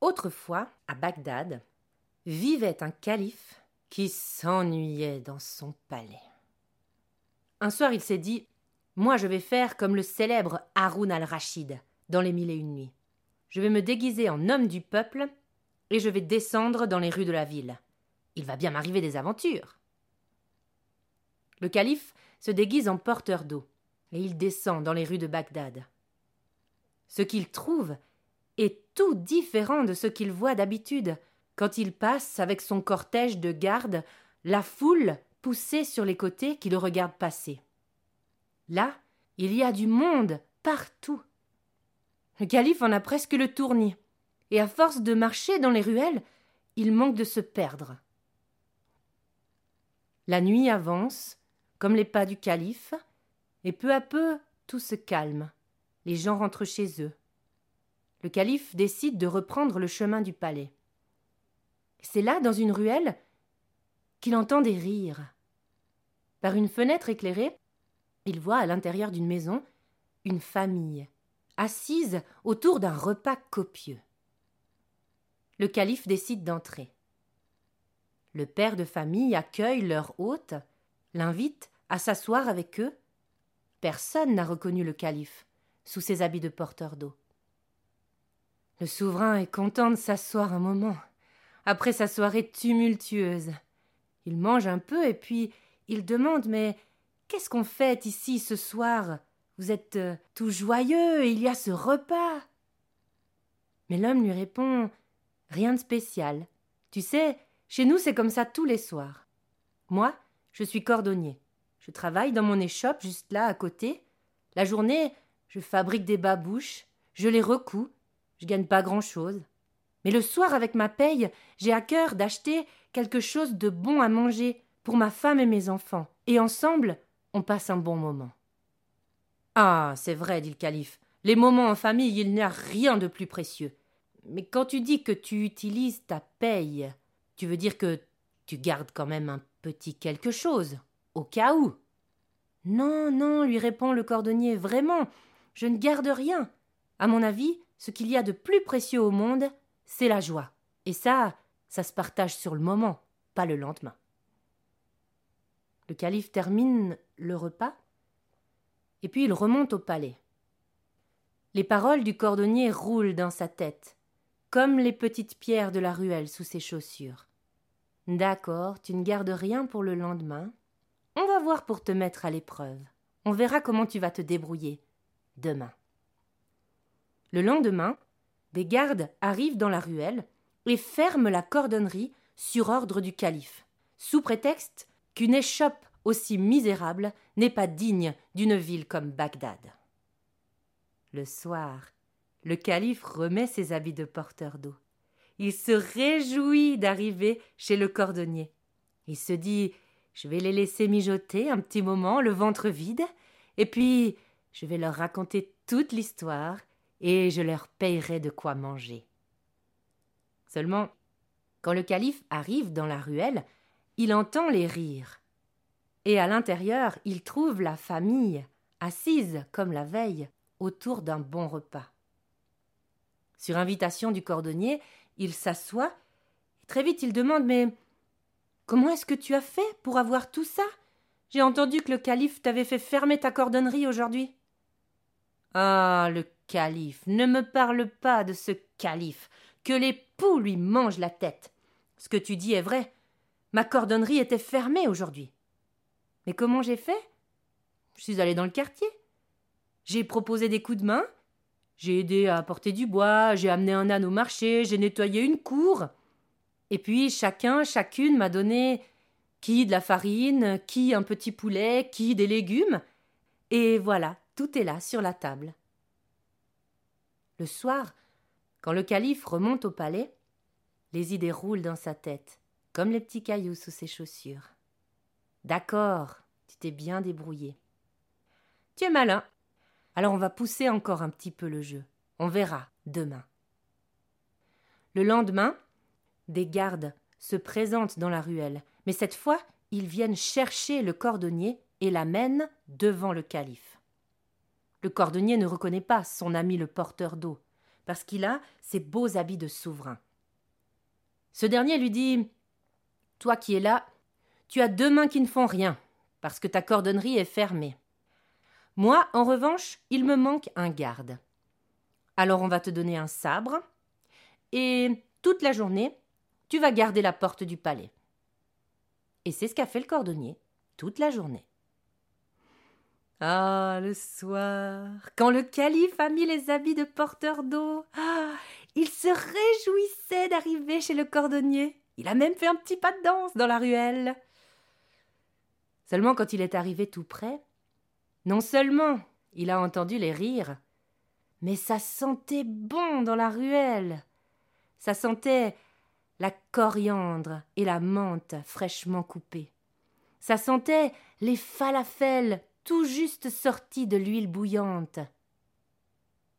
Autrefois, à Bagdad, vivait un calife qui s'ennuyait dans son palais. Un soir, il s'est dit Moi, je vais faire comme le célèbre Haroun al-Rachid dans Les Mille et Une Nuits. Je vais me déguiser en homme du peuple et je vais descendre dans les rues de la ville. Il va bien m'arriver des aventures. Le calife se déguise en porteur d'eau et il descend dans les rues de Bagdad. Ce qu'il trouve tout différent de ce qu'il voit d'habitude quand il passe avec son cortège de gardes, la foule poussée sur les côtés qui le regarde passer. Là, il y a du monde partout. Le calife en a presque le tournis, et à force de marcher dans les ruelles, il manque de se perdre. La nuit avance, comme les pas du calife, et peu à peu tout se calme. Les gens rentrent chez eux. Le calife décide de reprendre le chemin du palais. C'est là, dans une ruelle, qu'il entend des rires. Par une fenêtre éclairée, il voit à l'intérieur d'une maison une famille, assise autour d'un repas copieux. Le calife décide d'entrer. Le père de famille accueille leur hôte, l'invite à s'asseoir avec eux. Personne n'a reconnu le calife sous ses habits de porteur d'eau. Le souverain est content de s'asseoir un moment, après sa soirée tumultueuse. Il mange un peu et puis il demande Mais qu'est-ce qu'on fait ici ce soir? Vous êtes euh, tout joyeux, il y a ce repas. Mais l'homme lui répond Rien de spécial. Tu sais, chez nous c'est comme ça tous les soirs. Moi, je suis cordonnier. Je travaille dans mon échoppe juste là à côté. La journée, je fabrique des babouches, je les recouds, je gagne pas grand-chose. Mais le soir, avec ma paye, j'ai à cœur d'acheter quelque chose de bon à manger pour ma femme et mes enfants, et ensemble, on passe un bon moment. Ah, c'est vrai, dit le calife. Les moments en famille, il n'y a rien de plus précieux. Mais quand tu dis que tu utilises ta paye, tu veux dire que tu gardes quand même un petit quelque chose, au cas où. Non, non, lui répond le cordonnier, vraiment, je ne garde rien. À mon avis, ce qu'il y a de plus précieux au monde, c'est la joie. Et ça, ça se partage sur le moment, pas le lendemain. Le calife termine le repas, et puis il remonte au palais. Les paroles du cordonnier roulent dans sa tête, comme les petites pierres de la ruelle sous ses chaussures. D'accord, tu ne gardes rien pour le lendemain. On va voir pour te mettre à l'épreuve. On verra comment tu vas te débrouiller demain. Le lendemain, des gardes arrivent dans la ruelle et ferment la cordonnerie sur ordre du calife, sous prétexte qu'une échoppe aussi misérable n'est pas digne d'une ville comme Bagdad. Le soir, le calife remet ses habits de porteur d'eau. Il se réjouit d'arriver chez le cordonnier. Il se dit Je vais les laisser mijoter un petit moment, le ventre vide, et puis je vais leur raconter toute l'histoire et je leur payerai de quoi manger. Seulement, quand le calife arrive dans la ruelle, il entend les rires. Et à l'intérieur, il trouve la famille, assise comme la veille, autour d'un bon repas. Sur invitation du cordonnier, il s'assoit, très vite il demande Mais comment est-ce que tu as fait pour avoir tout ça? J'ai entendu que le calife t'avait fait fermer ta cordonnerie aujourd'hui. Ah, le calife, ne me parle pas de ce calife, que les poux lui mangent la tête. Ce que tu dis est vrai. Ma cordonnerie était fermée aujourd'hui. Mais comment j'ai fait? Je suis allé dans le quartier. J'ai proposé des coups de main. J'ai aidé à apporter du bois, j'ai amené un âne au marché, j'ai nettoyé une cour. Et puis chacun, chacune m'a donné qui de la farine, qui un petit poulet, qui des légumes. Et voilà, tout est là sur la table. Le soir, quand le calife remonte au palais, les idées roulent dans sa tête, comme les petits cailloux sous ses chaussures. D'accord, tu t'es bien débrouillé. Tu es malin. Alors on va pousser encore un petit peu le jeu. On verra demain. Le lendemain, des gardes se présentent dans la ruelle, mais cette fois, ils viennent chercher le cordonnier et l'amènent devant le calife. Le cordonnier ne reconnaît pas son ami le porteur d'eau. parce qu'il a ses beaux habits de souverain. Ce dernier lui dit Toi qui es là, tu as deux mains qui ne font rien, parce que ta cordonnerie est fermée. Moi, en revanche, il me manque un garde. Alors on va te donner un sabre, et toute la journée, tu vas garder la porte du palais. Et c'est ce qu'a fait le cordonnier toute la journée. Ah, le soir, quand le calife a mis les habits de porteur d'eau, ah, il se réjouissait d'arriver chez le cordonnier. Il a même fait un petit pas de danse dans la ruelle. Seulement quand il est arrivé tout près, non seulement il a entendu les rires, mais ça sentait bon dans la ruelle. Ça sentait la coriandre et la menthe fraîchement coupées. Ça sentait les falafels tout juste sortis de l'huile bouillante.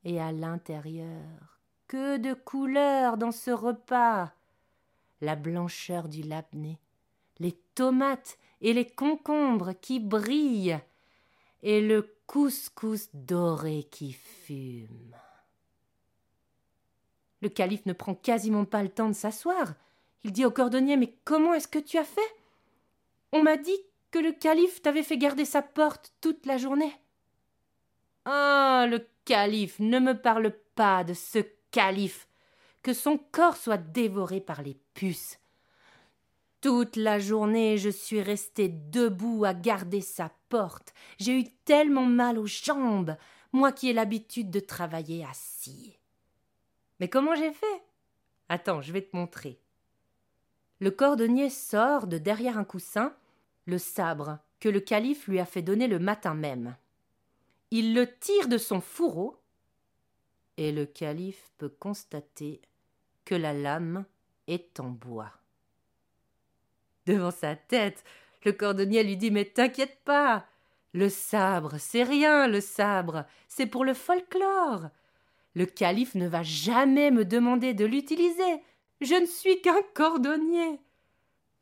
Et à l'intérieur, que de couleurs dans ce repas la blancheur du labné, les tomates et les concombres qui brillent, et le couscous doré qui fume. Le calife ne prend quasiment pas le temps de s'asseoir. Il dit au cordonnier Mais comment est-ce que tu as fait? On m'a dit que le calife t'avait fait garder sa porte toute la journée. Ah, le calife, ne me parle pas de ce calife. Que son corps soit dévoré par les puces. Toute la journée, je suis resté debout à garder sa porte. J'ai eu tellement mal aux jambes, moi qui ai l'habitude de travailler assis. Mais comment j'ai fait? Attends, je vais te montrer. Le cordonnier sort de derrière un coussin le sabre que le calife lui a fait donner le matin même. Il le tire de son fourreau, et le calife peut constater que la lame est en bois. Devant sa tête, le cordonnier lui dit Mais t'inquiète pas Le sabre, c'est rien, le sabre, c'est pour le folklore. Le calife ne va jamais me demander de l'utiliser. Je ne suis qu'un cordonnier.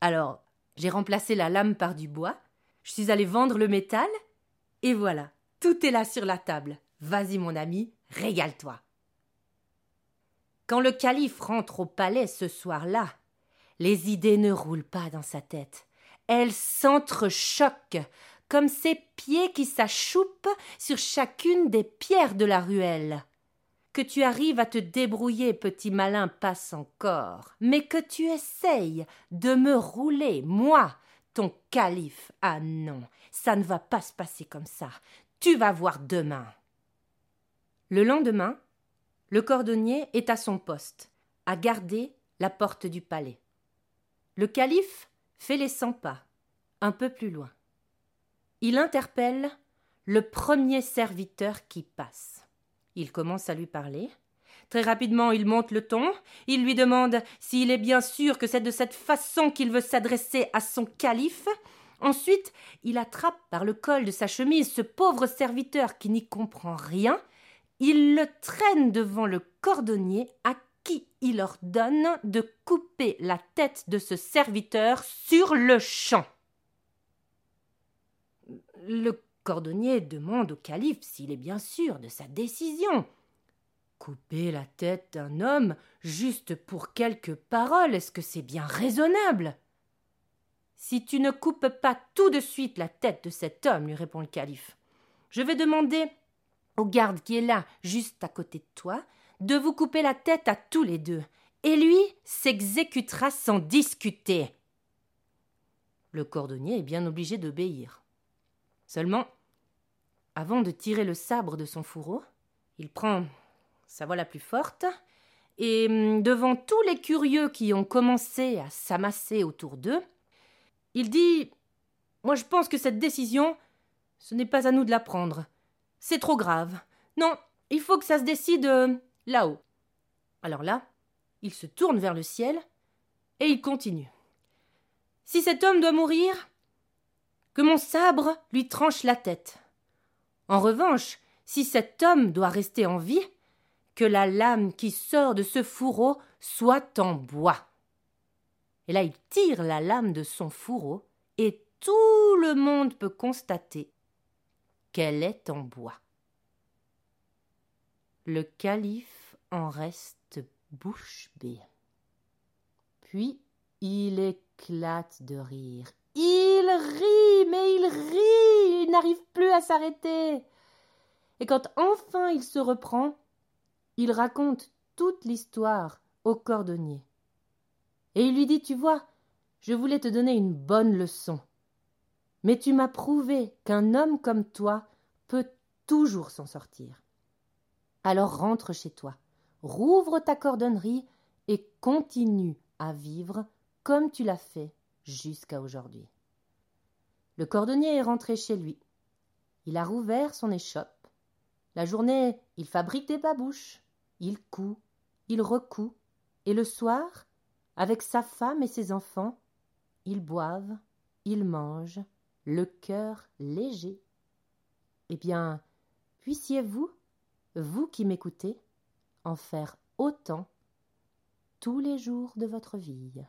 Alors, j'ai remplacé la lame par du bois, je suis allé vendre le métal, et voilà, tout est là sur la table. Vas-y, mon ami, régale-toi. Quand le calife rentre au palais ce soir-là, les idées ne roulent pas dans sa tête. Elles s'entrechoquent, comme ses pieds qui s'achoupent sur chacune des pierres de la ruelle. Que tu arrives à te débrouiller, petit malin, passe encore, mais que tu essayes de me rouler, moi, ton calife. Ah non, ça ne va pas se passer comme ça. Tu vas voir demain. Le lendemain, le cordonnier est à son poste, à garder la porte du palais. Le calife fait les cent pas, un peu plus loin. Il interpelle le premier serviteur qui passe. Il commence à lui parler. Très rapidement, il monte le ton. Il lui demande s'il est bien sûr que c'est de cette façon qu'il veut s'adresser à son calife. Ensuite, il attrape par le col de sa chemise ce pauvre serviteur qui n'y comprend rien. Il le traîne devant le cordonnier à qui il ordonne de couper la tête de ce serviteur sur le champ. Le cordonnier demande au calife s'il est bien sûr de sa décision. Couper la tête d'un homme juste pour quelques paroles, est-ce que c'est bien raisonnable? Si tu ne coupes pas tout de suite la tête de cet homme, lui répond le calife, je vais demander au garde qui est là, juste à côté de toi, de vous couper la tête à tous les deux, et lui s'exécutera sans discuter. Le cordonnier est bien obligé d'obéir. Seulement, avant de tirer le sabre de son fourreau, il prend sa voix la plus forte, et hum, devant tous les curieux qui ont commencé à s'amasser autour d'eux, il dit Moi je pense que cette décision, ce n'est pas à nous de la prendre. C'est trop grave. Non, il faut que ça se décide euh, là-haut. Alors là, il se tourne vers le ciel et il continue. Si cet homme doit mourir, que mon sabre lui tranche la tête. En revanche, si cet homme doit rester en vie, que la lame qui sort de ce fourreau soit en bois. Et là, il tire la lame de son fourreau, et tout le monde peut constater qu'elle est en bois. Le calife en reste bouche bée. Puis il éclate de rire. Il rit, mais il rit, il n'arrive plus à s'arrêter. Et quand enfin il se reprend, il raconte toute l'histoire au cordonnier. Et il lui dit Tu vois, je voulais te donner une bonne leçon. Mais tu m'as prouvé qu'un homme comme toi peut toujours s'en sortir. Alors rentre chez toi, rouvre ta cordonnerie et continue à vivre comme tu l'as fait jusqu'à aujourd'hui. Le cordonnier est rentré chez lui. Il a rouvert son échoppe. La journée, il fabrique des babouches. Il coud, il recoud, et le soir, avec sa femme et ses enfants, ils boivent, ils mangent, le cœur léger. Eh bien, puissiez-vous, vous qui m'écoutez, en faire autant tous les jours de votre vie.